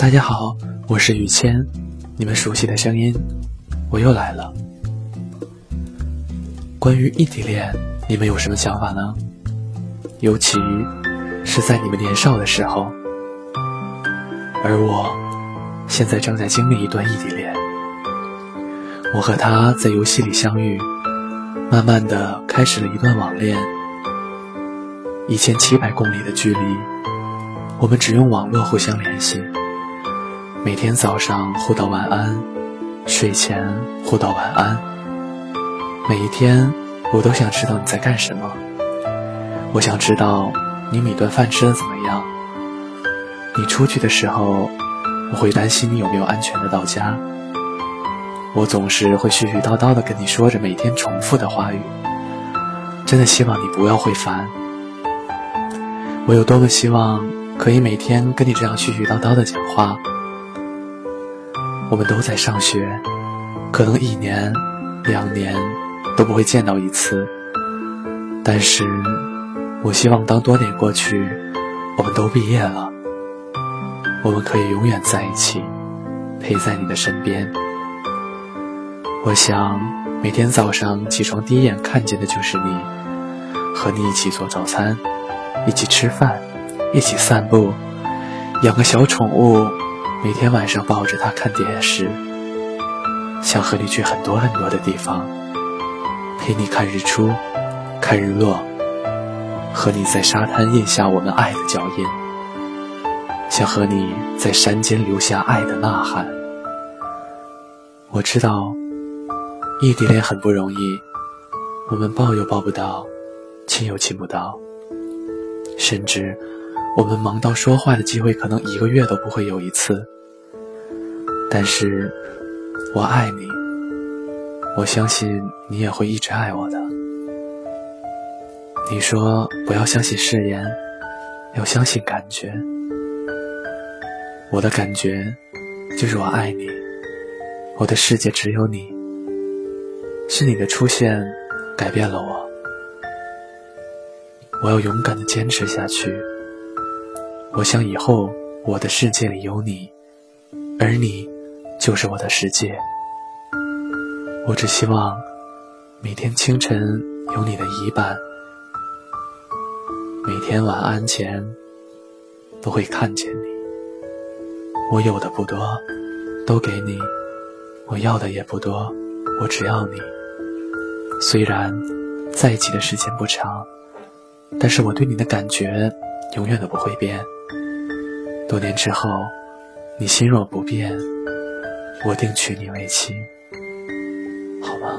大家好，我是雨谦，你们熟悉的声音，我又来了。关于异地恋，你们有什么想法呢？尤其是在你们年少的时候，而我现在正在经历一段异地恋。我和他在游戏里相遇，慢慢的开始了一段网恋。一千七百公里的距离，我们只用网络互相联系。每天早上互道晚安，睡前互道晚安。每一天，我都想知道你在干什么。我想知道你每顿饭吃的怎么样。你出去的时候，我会担心你有没有安全的到家。我总是会絮絮叨叨的跟你说着每天重复的话语，真的希望你不要会烦。我有多么希望可以每天跟你这样絮絮叨叨的讲话。我们都在上学，可能一年、两年都不会见到一次。但是，我希望当多年过去，我们都毕业了，我们可以永远在一起，陪在你的身边。我想，每天早上起床第一眼看见的就是你，和你一起做早餐，一起吃饭，一起散步，养个小宠物。每天晚上抱着它看电视，想和你去很多很多的地方，陪你看日出，看日落，和你在沙滩印下我们爱的脚印，想和你在山间留下爱的呐喊。我知道，异地恋很不容易，我们抱又抱不到，亲又亲不到，甚至。我们忙到说话的机会可能一个月都不会有一次，但是我爱你，我相信你也会一直爱我的。你说不要相信誓言，要相信感觉。我的感觉就是我爱你，我的世界只有你，是你的出现改变了我，我要勇敢的坚持下去。我想以后我的世界里有你，而你就是我的世界。我只希望每天清晨有你的一半，每天晚安前都会看见你。我有的不多，都给你；我要的也不多，我只要你。虽然在一起的时间不长，但是我对你的感觉永远都不会变。多年之后你心若不变我定娶你为妻。好吗？